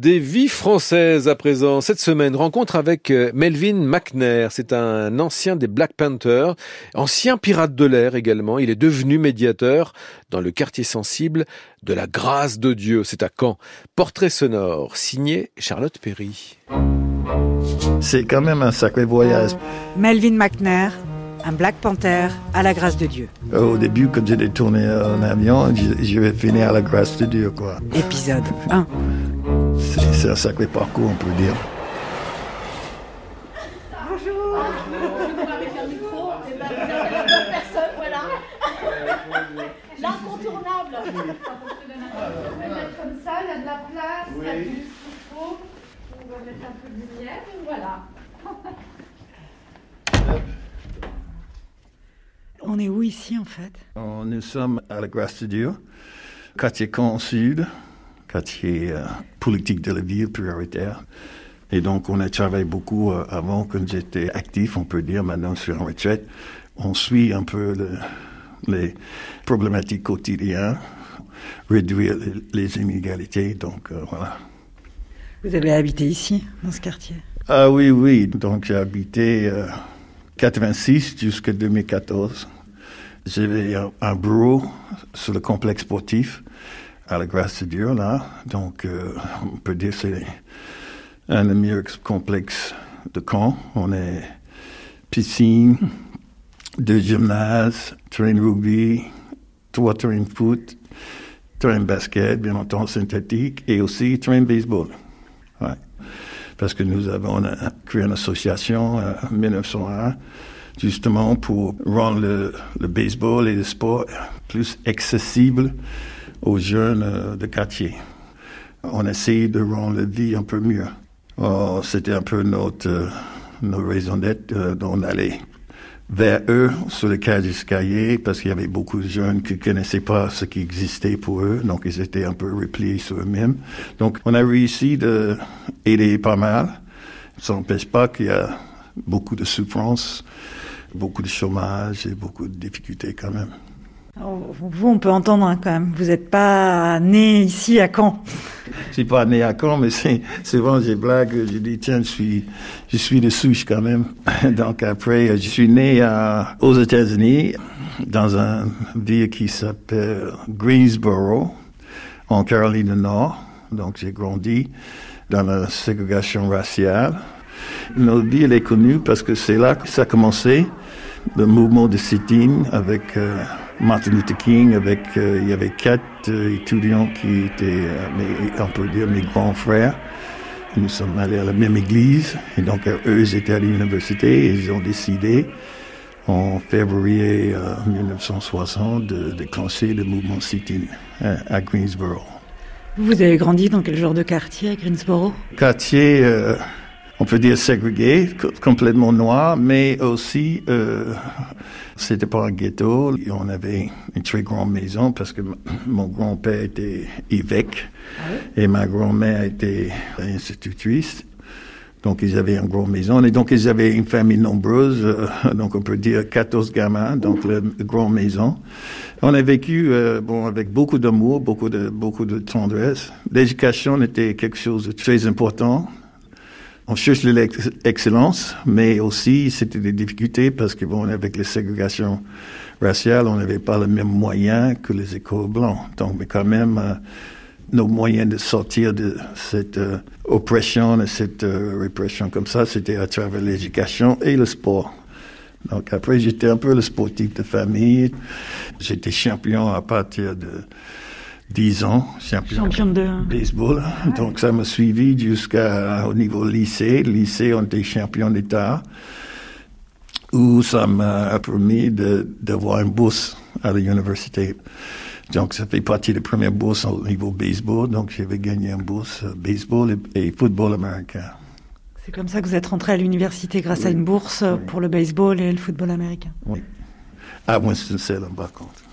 Des vies françaises à présent. Cette semaine, rencontre avec euh, Melvin McNair. C'est un ancien des Black Panthers, ancien pirate de l'air également. Il est devenu médiateur dans le quartier sensible de la grâce de Dieu. C'est à Caen. Portrait sonore, signé Charlotte Perry. C'est quand même un sacré voyage. Melvin McNair, un Black Panther à la grâce de Dieu. Au début, quand j'ai tourné en avion, je vais finir à la grâce de Dieu, quoi. Épisode 1. C'est un sacré parcours, on peut dire. Bonjour. avec un micro, et ben, vous êtes la bonne personne, voilà. L'incontournable. On va mettre comme ça, il y a de la place, il y a du faut. On va mettre un peu de lumière, et voilà. On est où ici en fait? Nous sommes à la grâce de Dieu, quartier Caen Sud quartier euh, politique de la ville prioritaire. Et donc, on a travaillé beaucoup euh, avant, quand j'étais actif, on peut dire, maintenant sur en retraite. On suit un peu les problématiques quotidiennes, réduire les, inégalités, donc euh, voilà. Vous avez habité ici, dans ce quartier? Ah oui, oui. Donc, j'ai habité 86 jusqu'à 2014. J'avais un bureau sur le complexe sportif à la grâce Dieu, là. Donc, euh, on peut dire que c'est un des meilleurs de Caen. On est piscine, deux gymnases, terrain rugby, trois terrains foot, terrain basket, bien entendu synthétique, et aussi terrain baseball. Parce que nous avons créé une association euh, en 1901 justement pour rendre le, le baseball et le sport plus accessible aux jeunes euh, de quartier. On essayé de rendre la vie un peu mieux. Oh, c'était un peu notre, euh, notre raison d'être, euh, d'en aller vers eux sur le cas d'escalier parce qu'il y avait beaucoup de jeunes qui connaissaient pas ce qui existait pour eux, donc ils étaient un peu repliés sur eux-mêmes. Donc on a réussi d'aider pas mal. Ça n'empêche pas qu'il y a beaucoup de souffrance, beaucoup de chômage et beaucoup de difficultés quand même. Vous, on peut entendre hein, quand même. Vous n'êtes pas né ici à Caen. Je suis pas né à Caen, mais c'est souvent j'ai blague. Je dis tiens, je suis je suis de souche quand même. Donc après, je suis né aux États-Unis dans une ville qui s'appelle Greensboro en Caroline du Nord. Donc j'ai grandi dans la ségrégation raciale. Notre ville est connue parce que c'est là que ça a commencé, le mouvement de sit avec euh, Martin Luther King avec, euh, il y avait quatre euh, étudiants qui étaient, euh, mes, on peut dire, mes grands frères. Nous sommes allés à la même église et donc eux ils étaient à l'université et ils ont décidé en février 1960 de déclencher le mouvement sit-in à, Greensboro. Vous avez grandi dans quel genre de quartier à Greensboro? Quartier on peut dire ségrégé, complètement noir, mais aussi euh, c'était pas un ghetto. On avait une très grande maison parce que mon grand-père était évêque ah et ma grand-mère était institutrice. Donc ils avaient une grande maison et donc ils avaient une famille nombreuse, euh, donc on peut dire 14 gamins, donc la grande maison. On a vécu euh, bon avec beaucoup d'amour, beaucoup de beaucoup de tendresse. L'éducation était quelque chose de très important on cherche l'excellence, mais aussi c'était des difficultés parce que bon, avec les ségrégations raciales, on n'avait pas les mêmes moyens que les écoles blancs. Donc, mais quand même, euh, nos moyens de sortir de cette euh, oppression, de cette euh, répression comme ça, c'était à travers l'éducation et le sport. Donc après, j'étais un peu le sportif de famille. J'étais champion à partir de 10 ans, champion, de baseball. Donc ça m'a suivi jusqu'au niveau lycée. Lycée, on était champion d'État, où ça m'a permis d'avoir une bourse à l'université. Donc ça fait partie des premières bourses au niveau baseball. Donc j'avais gagné une bourse baseball et, football américain. C'est comme ça que vous êtes rentré à l'université grâce à une bourse pour le baseball et le football américain. Oui. À Winston-Salem, par contre.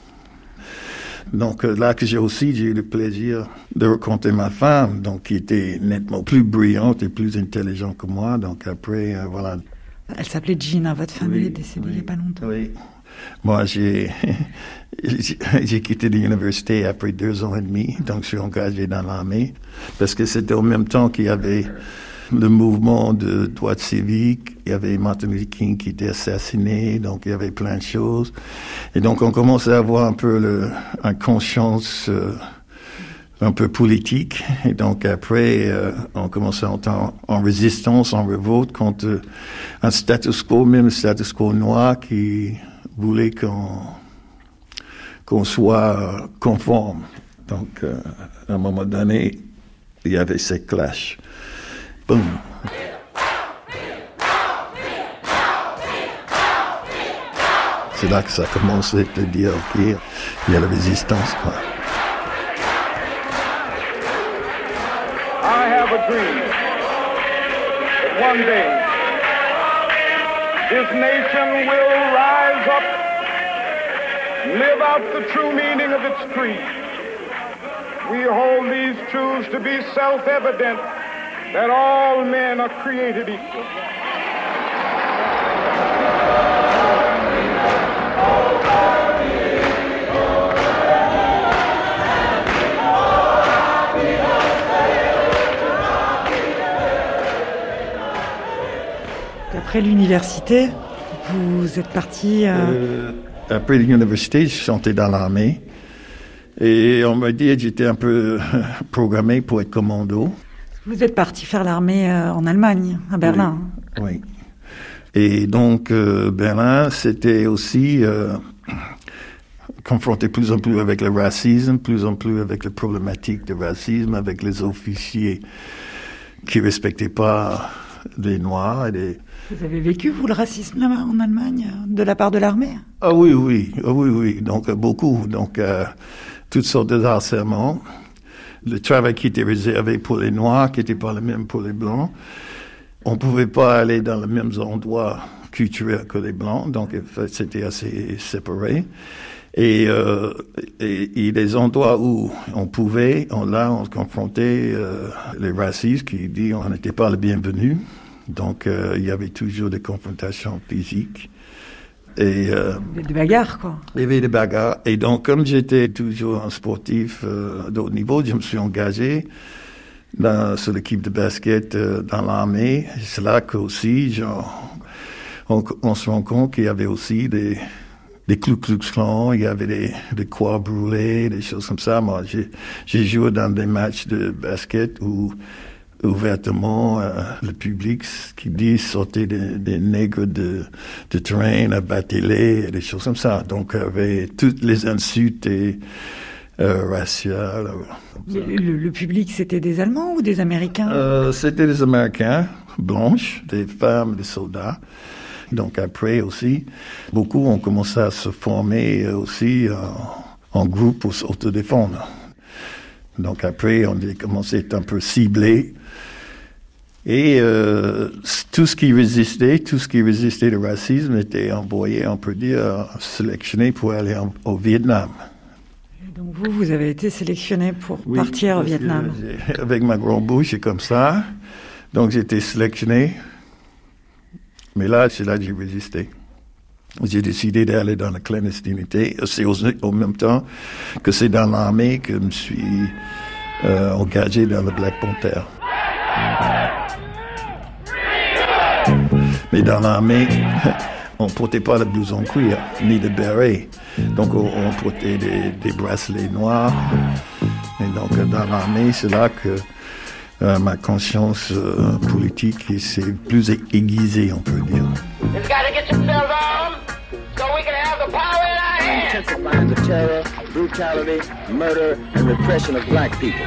Donc euh, là que j'ai aussi j'ai eu le plaisir de rencontrer ma femme, donc qui était nettement plus brillante et plus intelligente que moi. Donc après, euh, voilà. Elle s'appelait Gina, votre femme est décédée il n'y a pas longtemps. Oui. moi, j'ai j'ai quitté l'université après deux ans et demi, donc je suis engagé dans l'armée, parce que c'était au même temps qu'il y avait le mouvement de droits civiques, il y avait Martin Luther King qui était assassiné, donc il y avait plein de choses. Et donc on commençait à avoir un peu le, un conscience euh, un peu politique. Et donc après, euh, on commençait entrer en, résistance, en révolte contre un status quo, même status quo noir qui voulait qu'on qu'on soit conforme. Donc, euh, à un moment donné, il y avait ces clashs. Boum. C'est là que ça a commencé à dire, OK, il y a la résistance, quoi. I have a dream one day this nation will rise up, live out the true meaning of its creed. We hold these truths to be self-evident that all men are created equal. Après l'université, vous êtes parti. Euh... Euh, après l'université, je suis entré dans l'armée. Et on m'a dit que j'étais un peu programmé pour être commando. Vous êtes parti faire l'armée euh, en Allemagne, à Berlin. Oui. Et donc, euh, Berlin, c'était aussi euh, confronté plus en plus avec le racisme, plus en plus avec les problématiques de racisme, avec les officiers qui respectaient pas les Noirs et les, Vous avez vécu, vous, le racisme là en Allemagne, de la part de l'armée? Ah oui, oui, ah oui, oui. Donc beaucoup. Donc euh, toutes sortes de harcèlements. Le travail qui était réservé pour les Noirs, qui n'était pas le même pour les Blancs. On pouvait pas aller dans les mêmes endroits culturels que les Blancs, donc c'était assez séparé. Et, euh, et, les endroits où on pouvait, on, là, on confrontait euh, les racistes qui dit on n'était pas le bienvenu. Donc, euh, il y avait toujours des confrontations physiques. Et euh, Des bagarres, quoi. il y avait des bagarres. Et donc, comme j'étais toujours un sportif euh, de haut niveau, je me suis engagé dans, sur l'équipe de basket euh, dans l'armée. C'est là qu'aussi, genre, on, on se rend compte qu'il y avait aussi des, des Ku Klux Klan, il y avait des, des croix brûlées, des choses comme ça. Moi, j'ai joué dans des matchs de basket où ouvertement euh, le public qui dit sortez des, des nègres de, de terrain, abattez-les, des choses comme ça. Donc, il y avait toutes les insultes et, euh, raciales. Le, le- public, c'était des Allemands ou des Américains? Euh, C'était des Américains blanches, des femmes, des soldats. Donc après aussi, beaucoup ont commencé à se former euh, aussi en, en groupe pour s'autodéfendre. Donc après, on a commencé à être un peu ciblé. Et euh, tout ce qui résistait, tout ce qui résistait au racisme était envoyé, on peut dire, sélectionné pour aller en- au Vietnam. Donc vous, vous avez été sélectionné pour Oui, partir au Vietnam. Avec ma grande bouche, c'est comme ça. Donc j'ai été sélectionné. Mais là, c'est là que j'ai résisté. J'ai décidé d'aller dans la clandestinité. C'est au, même temps que c'est dans l'armée que je me suis euh, engagé dans le Black Panther. Mais dans l'armée, on portait pas le blouson cuir, ni de béret. Donc on, portait des, bracelets noirs. Et donc dans l'armée, c'est là que euh, ma conscience euh, politique s'est plus aiguisée, on peut dire. The power in our hands. intensifying the terror, brutality, murder, and repression of black people.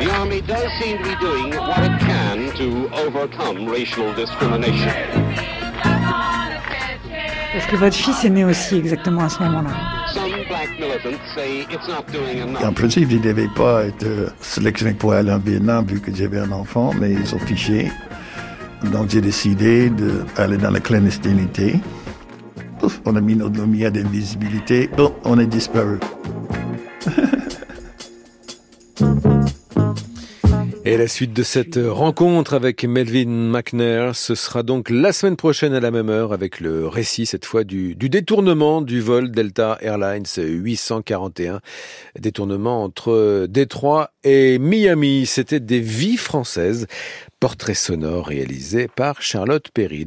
The Army does seem to be doing what it can to overcome racial discrimination. Parce que votre fils est né aussi exactement à ce moment-là. Some black militants say it's not doing En enough. principe, je ne devais pas être sélectionné pour aller en Vietnam vu que j'avais un enfant, mais ils ont fiché. Donc j'ai décidé d'aller dans la clandestinité. On a mis notre lumière d'invisibilité. Bon, on est disparu. Et la suite de cette rencontre avec Melvin McNair, ce sera donc la semaine prochaine à la même heure avec le récit cette fois du, du détournement du vol Delta Airlines 841. Détournement entre Détroit et Miami. C'était des vies françaises. Portrait sonore réalisé par Charlotte Perry.